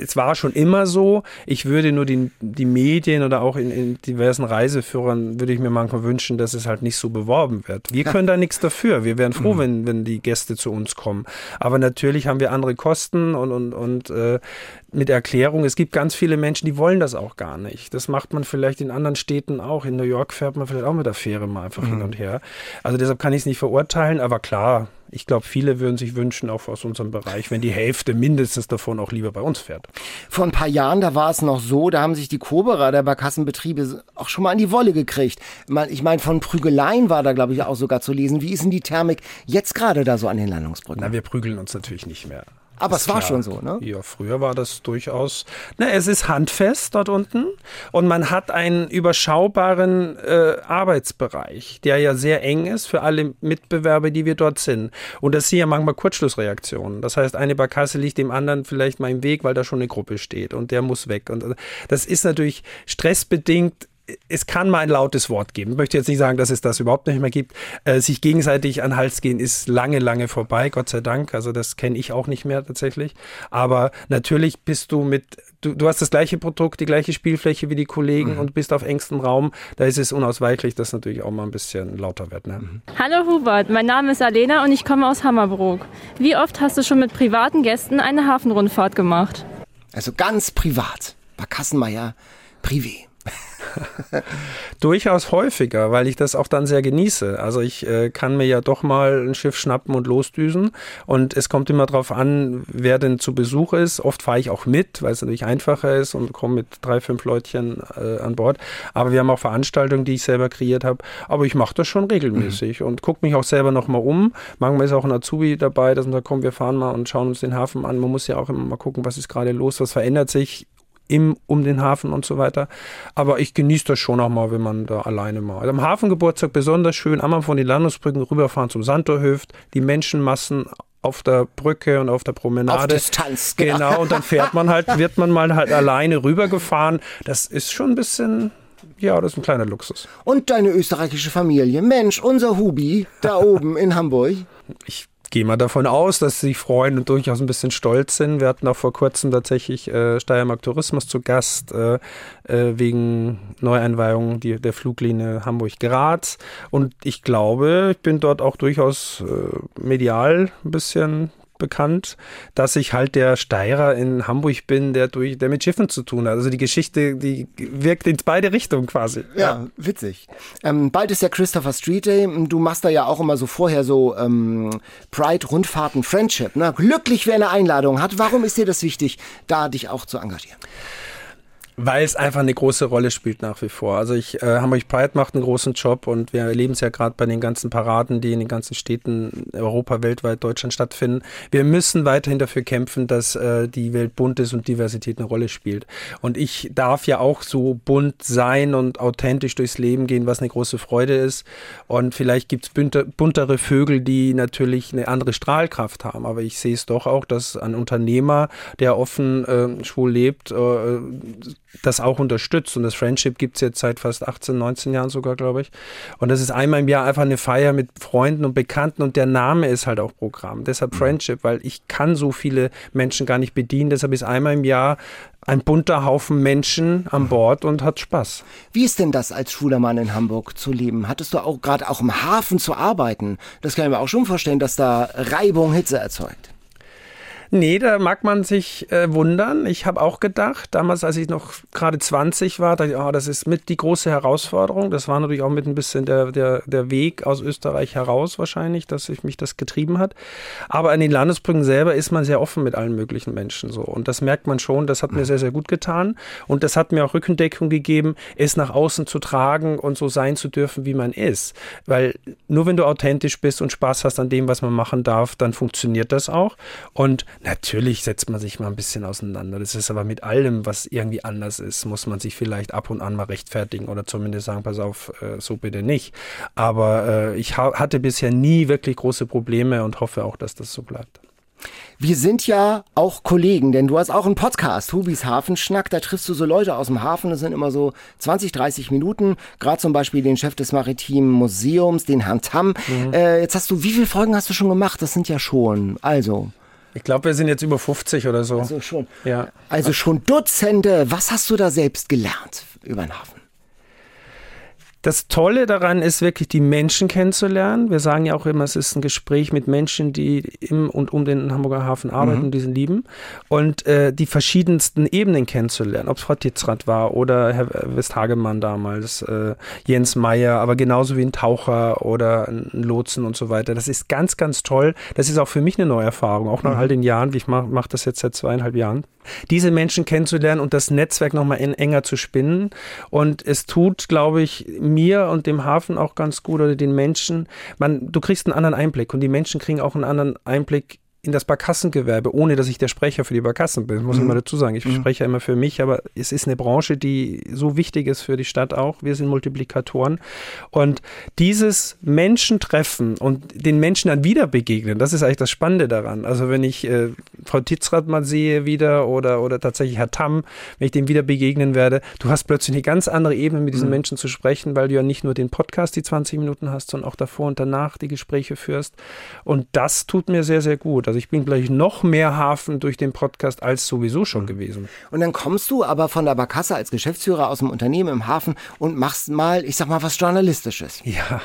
Speaker 2: es war schon immer so. Ich würde nur die, die Medien oder auch in, in diversen Reiseführern würde ich mir manchmal wünschen, dass es halt nicht so beworben wird. Wir können da nichts dafür. Wir wären froh, wenn, wenn die Gäste zu uns kommen. Aber natürlich haben wir andere Kosten und, und, und äh, mit Erklärung. Es gibt ganz viele Menschen, die wollen das auch gar nicht. Das macht man vielleicht in anderen Städten auch. In New York fährt man vielleicht auch mit der Fähre mal einfach mhm. hin und her. Also deshalb kann ich es nicht verurteilen, aber klar, ich glaube, viele würden sich wünschen, auch aus unserem Bereich, wenn die Hälfte mindestens davon auch lieber bei uns fährt.
Speaker 3: Vor ein paar Jahren, da war es noch so, da haben sich die Koberer der Barkassenbetriebe auch schon mal an die Wolle gekriegt. Ich meine, von Prügeleien war da, glaube ich, auch sogar zu lesen. Wie ist denn die Thermik jetzt gerade da so an den Landungsbrücken?
Speaker 2: Na, wir prügeln uns natürlich nicht mehr.
Speaker 3: Aber es war klar. schon so, ne?
Speaker 2: Ja, früher war das durchaus. Na, es ist handfest dort unten und man hat einen überschaubaren äh, Arbeitsbereich, der ja sehr eng ist für alle Mitbewerber, die wir dort sind. Und das sind ja manchmal Kurzschlussreaktionen. Das heißt, eine Barkasse liegt dem anderen vielleicht mal im Weg, weil da schon eine Gruppe steht und der muss weg. Und äh, das ist natürlich stressbedingt es kann mal ein lautes Wort geben. Ich möchte jetzt nicht sagen, dass es das überhaupt nicht mehr gibt. Äh, sich gegenseitig an den Hals gehen ist lange, lange vorbei, Gott sei Dank. Also das kenne ich auch nicht mehr tatsächlich. Aber natürlich bist du mit, du, du hast das gleiche Produkt, die gleiche Spielfläche wie die Kollegen mhm. und bist auf engstem Raum. Da ist es unausweichlich, dass natürlich auch mal ein bisschen lauter wird. Ne? Mhm.
Speaker 7: Hallo Hubert, mein Name ist Alena und ich komme aus Hammerbrook. Wie oft hast du schon mit privaten Gästen eine Hafenrundfahrt gemacht?
Speaker 3: Also ganz privat. Bei Kassenmeier privé.
Speaker 2: Durchaus häufiger, weil ich das auch dann sehr genieße. Also ich äh, kann mir ja doch mal ein Schiff schnappen und losdüsen und es kommt immer darauf an, wer denn zu Besuch ist. Oft fahre ich auch mit, weil es natürlich einfacher ist und komme mit drei, fünf Leutchen äh, an Bord. Aber wir haben auch Veranstaltungen, die ich selber kreiert habe. Aber ich mache das schon regelmäßig mhm. und gucke mich auch selber nochmal um. Manchmal ist auch ein Azubi dabei, dass man sagt, komm, wir fahren mal und schauen uns den Hafen an. Man muss ja auch immer mal gucken, was ist gerade los, was verändert sich im, um den Hafen und so weiter. Aber ich genieße das schon auch mal, wenn man da alleine mal. Also am Hafengeburtstag besonders schön, einmal von den Landungsbrücken rüberfahren zum Santorhöft, die Menschenmassen auf der Brücke und auf der Promenade. Auf
Speaker 3: Distanz.
Speaker 2: Genau, und dann fährt man halt, wird man mal halt alleine rübergefahren. Das ist schon ein bisschen ja, das ist ein kleiner Luxus.
Speaker 3: Und deine österreichische Familie. Mensch, unser Hubi da oben in Hamburg.
Speaker 2: Ich gehe mal davon aus, dass sie sich freuen und durchaus ein bisschen stolz sind. Wir hatten auch vor kurzem tatsächlich äh, Steiermark Tourismus zu Gast äh, äh, wegen Neueinweihung die, der Fluglinie Hamburg-Graz. Und ich glaube, ich bin dort auch durchaus äh, medial ein bisschen bekannt, dass ich halt der Steirer in Hamburg bin, der durch, der mit Schiffen zu tun hat. Also die Geschichte, die wirkt in beide Richtungen quasi.
Speaker 3: Ja, ja. witzig. Ähm, bald ist ja Christopher Street Day. Du machst da ja auch immer so vorher so ähm, Pride-Rundfahrten Friendship. Ne? Glücklich, wer eine Einladung hat. Warum ist dir das wichtig, da dich auch zu engagieren?
Speaker 2: Weil es einfach eine große Rolle spielt nach wie vor. Also ich, äh, Hamburg Pride macht einen großen Job und wir erleben es ja gerade bei den ganzen Paraden, die in den ganzen Städten Europa, weltweit, Deutschland stattfinden. Wir müssen weiterhin dafür kämpfen, dass äh, die Welt bunt ist und Diversität eine Rolle spielt. Und ich darf ja auch so bunt sein und authentisch durchs Leben gehen, was eine große Freude ist. Und vielleicht gibt es buntere Vögel, die natürlich eine andere Strahlkraft haben. Aber ich sehe es doch auch, dass ein Unternehmer, der offen äh, schwul lebt, äh, das auch unterstützt. Und das Friendship gibt es jetzt seit fast 18, 19 Jahren sogar, glaube ich. Und das ist einmal im Jahr einfach eine Feier mit Freunden und Bekannten und der Name ist halt auch Programm. Deshalb mhm. Friendship, weil ich kann so viele Menschen gar nicht bedienen. Deshalb ist einmal im Jahr ein bunter Haufen Menschen an Bord und hat Spaß.
Speaker 3: Wie ist denn das als schwuler Mann in Hamburg zu leben? Hattest du auch gerade auch im Hafen zu arbeiten? Das kann ich mir auch schon vorstellen, dass da Reibung Hitze erzeugt.
Speaker 2: Nee, da mag man sich äh, wundern. Ich habe auch gedacht, damals, als ich noch gerade 20 war, dachte ich, oh, das ist mit die große Herausforderung. Das war natürlich auch mit ein bisschen der, der, der Weg aus Österreich heraus wahrscheinlich, dass sich mich das getrieben hat. Aber an den Landesbrücken selber ist man sehr offen mit allen möglichen Menschen so. Und das merkt man schon, das hat mir sehr, sehr gut getan. Und das hat mir auch Rückendeckung gegeben, es nach außen zu tragen und so sein zu dürfen, wie man ist. Weil nur wenn du authentisch bist und Spaß hast an dem, was man machen darf, dann funktioniert das auch. Und Natürlich setzt man sich mal ein bisschen auseinander. Das ist aber mit allem, was irgendwie anders ist, muss man sich vielleicht ab und an mal rechtfertigen oder zumindest sagen, pass auf, äh, so bitte nicht. Aber äh, ich hatte bisher nie wirklich große Probleme und hoffe auch, dass das so bleibt.
Speaker 3: Wir sind ja auch Kollegen, denn du hast auch einen Podcast, Hubis Hafenschnack. Da triffst du so Leute aus dem Hafen. Das sind immer so 20, 30 Minuten. Gerade zum Beispiel den Chef des Maritimen Museums, den Herrn Tamm. Mhm. Äh, jetzt hast du, wie viele Folgen hast du schon gemacht? Das sind ja schon, also.
Speaker 2: Ich glaube, wir sind jetzt über 50 oder so.
Speaker 3: Also schon. Ja. Also schon Dutzende. Was hast du da selbst gelernt über den Hafen?
Speaker 2: Das Tolle daran ist wirklich, die Menschen kennenzulernen. Wir sagen ja auch immer, es ist ein Gespräch mit Menschen, die im und um den Hamburger Hafen arbeiten, mhm. diesen lieben. Und äh, die verschiedensten Ebenen kennenzulernen. Ob es Frau Titzrath war oder Herr Westhagemann damals, äh, Jens Meyer, aber genauso wie ein Taucher oder ein Lotsen und so weiter. Das ist ganz, ganz toll. Das ist auch für mich eine neue Erfahrung, auch nach mhm. all den Jahren, wie ich mache mach das jetzt seit zweieinhalb Jahren diese Menschen kennenzulernen und das Netzwerk nochmal enger zu spinnen. Und es tut, glaube ich, mir und dem Hafen auch ganz gut oder den Menschen. Man, du kriegst einen anderen Einblick und die Menschen kriegen auch einen anderen Einblick in das Barkassengewerbe, ohne dass ich der Sprecher für die Barkassen bin, muss mhm. ich mal dazu sagen. Ich mhm. spreche ja immer für mich, aber es ist eine Branche, die so wichtig ist für die Stadt auch. Wir sind Multiplikatoren. Und dieses Menschentreffen und den Menschen dann wieder begegnen, das ist eigentlich das Spannende daran. Also wenn ich äh, Frau Titzrath mal sehe wieder oder, oder tatsächlich Herr Tamm, wenn ich dem wieder begegnen werde, du hast plötzlich eine ganz andere Ebene mit diesen mhm. Menschen zu sprechen, weil du ja nicht nur den Podcast die 20 Minuten hast, sondern auch davor und danach die Gespräche führst. Und das tut mir sehr, sehr gut. Also ich bin gleich noch mehr Hafen durch den Podcast als sowieso schon gewesen.
Speaker 3: Und dann kommst du aber von der Barkasse als Geschäftsführer aus dem Unternehmen im Hafen und machst mal, ich sag mal, was Journalistisches.
Speaker 2: Ja,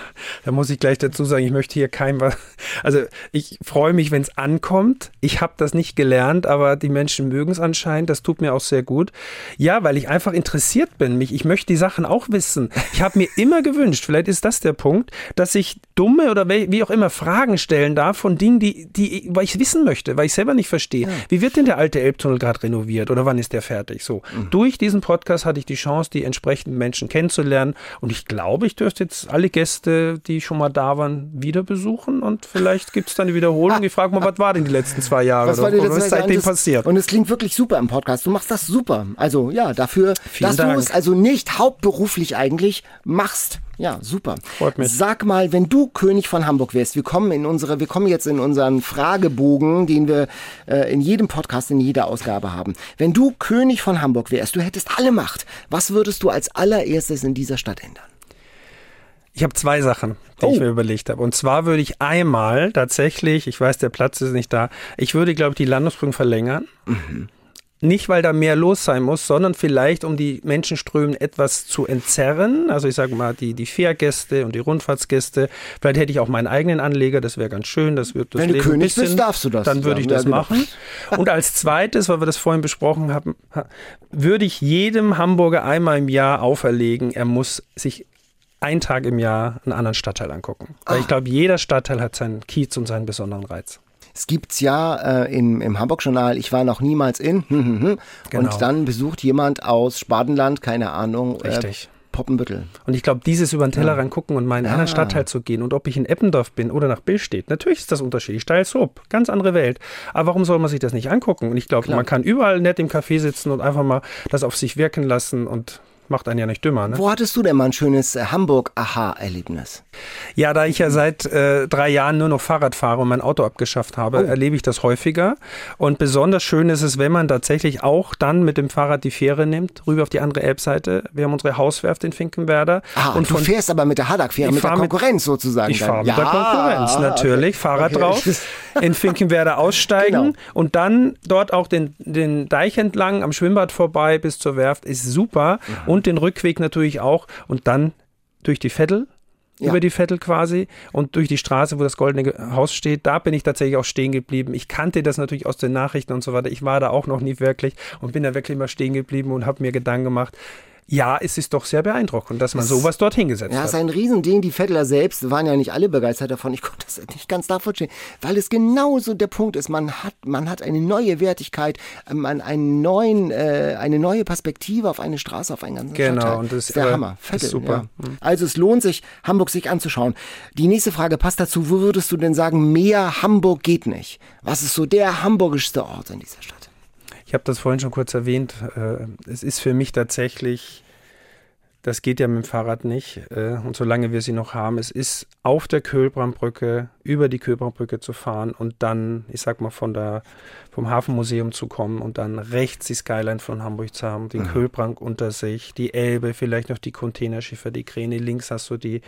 Speaker 2: da muss ich gleich dazu sagen, ich möchte hier kein was. Also ich freue mich, wenn es ankommt. Ich habe das nicht gelernt, aber die Menschen mögen es anscheinend. Das tut mir auch sehr gut. Ja, weil ich einfach interessiert bin. Mich, ich möchte die Sachen auch wissen. Ich habe mir immer gewünscht, vielleicht ist das der Punkt, dass ich dumme oder wie auch immer Fragen stellen darf von Dingen, die, die, weil ich wissen möchte, weil ich selber nicht verstehe. Ja. Wie wird denn der alte Elbtunnel gerade renoviert oder wann ist der fertig? So. Mhm. Durch diesen Podcast hatte ich die Chance, die entsprechenden Menschen kennenzulernen. Und ich glaube, ich dürfte jetzt alle Gäste, die schon mal da waren, wieder besuchen. Und vielleicht gibt es dann eine Wiederholung. Ich frage mal, was war denn die letzten zwei Jahre?
Speaker 3: Was war die letzten was ist seitdem passiert? Und es klingt wirklich super im Podcast. Du machst das super. Also ja, dafür, Vielen dass Dank. du es also nicht hauptberuflich eigentlich machst. Ja, super. Freut mich. Sag mal, wenn du König von Hamburg wärst, wir kommen in unsere, wir kommen jetzt in unseren Fragebogen, den wir äh, in jedem Podcast, in jeder Ausgabe haben. Wenn du König von Hamburg wärst, du hättest alle Macht, was würdest du als allererstes in dieser Stadt ändern?
Speaker 2: Ich habe zwei Sachen, die oh. ich mir überlegt habe. Und zwar würde ich einmal tatsächlich, ich weiß, der Platz ist nicht da, ich würde, glaube ich, die Landungsbrücken verlängern. Mhm. Nicht, weil da mehr los sein muss, sondern vielleicht, um die Menschenströmen etwas zu entzerren. Also ich sage mal, die, die Fährgäste und die Rundfahrtsgäste. Vielleicht hätte ich auch meinen eigenen Anleger, das wäre ganz schön. Das wird das
Speaker 3: Wenn Leben du König bisschen, bist, darfst du das.
Speaker 2: Dann würde ich das ja, genau. machen. Und als zweites, weil wir das vorhin besprochen haben, würde ich jedem Hamburger einmal im Jahr auferlegen, er muss sich einen Tag im Jahr einen anderen Stadtteil angucken. Weil ah. ich glaube, jeder Stadtteil hat seinen Kiez und seinen besonderen Reiz.
Speaker 3: Es gibt's ja äh, im, im Hamburg-Journal, ich war noch niemals in, hm, hm, hm. genau. und dann besucht jemand aus Spadenland, keine Ahnung.
Speaker 2: Äh, Richtig. Äh,
Speaker 3: Poppenbüttel.
Speaker 2: Und ich glaube, dieses über den Tellerrand ja. gucken und mal in einen ja. anderen Stadtteil zu gehen und ob ich in Eppendorf bin oder nach Billstedt, natürlich ist das unterschiedlich. Steilshoop, ganz andere Welt. Aber warum soll man sich das nicht angucken? Und ich glaube, man kann überall nett im Café sitzen und einfach mal das auf sich wirken lassen und macht einen ja nicht dümmer. Ne?
Speaker 3: Wo hattest du denn mal ein schönes äh, Hamburg-Aha-Erlebnis?
Speaker 2: Ja, da ich ja seit äh, drei Jahren nur noch Fahrrad fahre und mein Auto abgeschafft habe, oh. erlebe ich das häufiger. Und besonders schön ist es, wenn man tatsächlich auch dann mit dem Fahrrad die Fähre nimmt, rüber auf die andere Elbseite. Wir haben unsere Hauswerft in Finkenwerder.
Speaker 3: Ah, und du von, fährst aber mit der Haddock-Fähre, mit der Konkurrenz mit, sozusagen.
Speaker 2: Ich fahre mit der Konkurrenz, natürlich. Okay. Fahrrad okay. drauf, in Finkenwerder aussteigen genau. und dann dort auch den, den Deich entlang, am Schwimmbad vorbei bis zur Werft, ist super. Mhm. Und den Rückweg natürlich auch. Und dann durch die Vettel ja. über die Vettel quasi und durch die Straße, wo das goldene Haus steht. Da bin ich tatsächlich auch stehen geblieben. Ich kannte das natürlich aus den Nachrichten und so weiter. Ich war da auch noch nie wirklich und bin da wirklich mal stehen geblieben und habe mir Gedanken gemacht, ja, es ist doch sehr beeindruckend, dass man das, sowas dort hingesetzt
Speaker 3: ja,
Speaker 2: hat.
Speaker 3: Ja, es ist ein Riesending. Die Vettler selbst waren ja nicht alle begeistert davon. Ich konnte das nicht ganz nachvollziehen, weil es genauso der Punkt ist. Man hat, man hat eine neue Wertigkeit, man einen neuen, äh, eine neue Perspektive auf eine Straße, auf einen ganzen
Speaker 2: Genau,
Speaker 3: Stadtteil.
Speaker 2: und das,
Speaker 3: das ist der äh, Hammer. Vettel, ist super. Ja. Mhm. Also es lohnt sich, Hamburg sich anzuschauen. Die nächste Frage passt dazu. Wo würdest du denn sagen, mehr Hamburg geht nicht? Was ist so der hamburgischste Ort in dieser Stadt?
Speaker 2: Ich habe das vorhin schon kurz erwähnt. Äh, es ist für mich tatsächlich das geht ja mit dem Fahrrad nicht. Äh, und solange wir sie noch haben, es ist auf der Köhlbrandbrücke, über die Köhlbrandbrücke zu fahren und dann, ich sag mal, von der, vom Hafenmuseum zu kommen und dann rechts die Skyline von Hamburg zu haben, den mhm. Köhlbrand unter sich, die Elbe, vielleicht noch die Containerschiffe, die Kräne, links hast du die,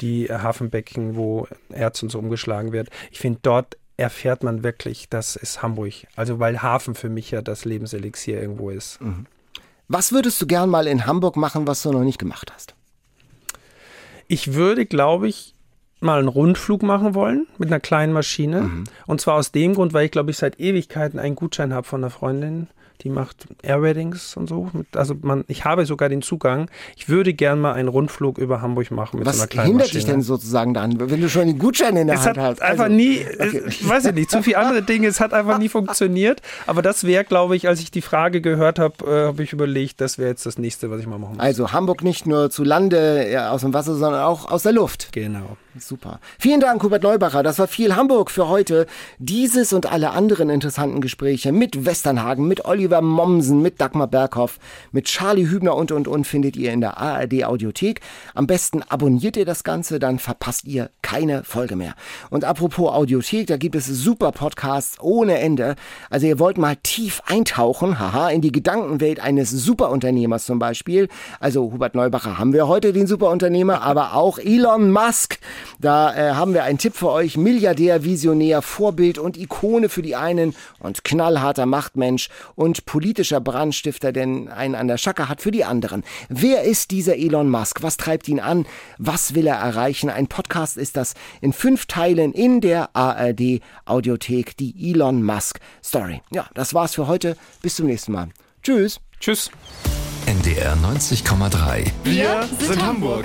Speaker 2: die Hafenbecken, wo Erz und so umgeschlagen wird. Ich finde, dort erfährt man wirklich, das ist Hamburg. Also, weil Hafen für mich ja das Lebenselixier irgendwo ist.
Speaker 3: Mhm. Was würdest du gern mal in Hamburg machen, was du noch nicht gemacht hast?
Speaker 2: Ich würde, glaube ich, mal einen Rundflug machen wollen mit einer kleinen Maschine.
Speaker 3: Mhm.
Speaker 2: Und zwar aus dem Grund, weil ich, glaube ich, seit Ewigkeiten einen Gutschein habe von einer Freundin. Die macht Air Weddings und so. Also man, ich habe sogar den Zugang. Ich würde gern mal einen Rundflug über Hamburg machen mit so
Speaker 3: Was
Speaker 2: einer kleinen
Speaker 3: hindert
Speaker 2: Maschine.
Speaker 3: dich denn sozusagen daran, wenn du schon den Gutschein in der
Speaker 2: Es
Speaker 3: Hand
Speaker 2: hat
Speaker 3: hast?
Speaker 2: einfach
Speaker 3: Also,
Speaker 2: nie,
Speaker 3: okay.
Speaker 2: ich weiß ich nicht, zu viele andere Dinge, es hat einfach nie funktioniert. Aber das wäre, glaube ich, als ich die Frage gehört habe, äh, habe ich überlegt, das wäre jetzt das nächste, was ich mal machen muss.
Speaker 3: Also Hamburg nicht nur zu Lande ja, aus dem Wasser, sondern auch aus der Luft.
Speaker 2: Genau.
Speaker 3: Super. Vielen Dank, Hubert Neubacher. Das war viel Hamburg für heute. Dieses und alle anderen interessanten Gespräche mit Westernhagen, mit Oliver Mommsen, mit Dagmar Berghoff, mit Charlie Hübner und und und findet ihr in der ARD Audiothek. Am besten abonniert ihr das Ganze, dann verpasst ihr keine Folge mehr. Und apropos Audiothek, da gibt es super Podcasts ohne Ende. Also ihr wollt mal tief eintauchen, haha, in die Gedankenwelt eines Superunternehmers zum Beispiel. Also Hubert Neubacher haben wir heute den Superunternehmer, aber auch Elon Musk. Da äh, haben wir einen Tipp für euch. Milliardär, Visionär, Vorbild und Ikone für die einen und knallharter Machtmensch und politischer Brandstifter, denn einen an der Schacke hat für die anderen. Wer ist dieser Elon Musk? Was treibt ihn an? Was will er erreichen? Ein Podcast ist das in fünf Teilen in der ARD Audiothek, die Elon Musk Story. Ja, das war's für heute. Bis zum nächsten Mal. Tschüss.
Speaker 2: Tschüss.
Speaker 1: NDR 90,3.
Speaker 8: Wir sind Hamburg.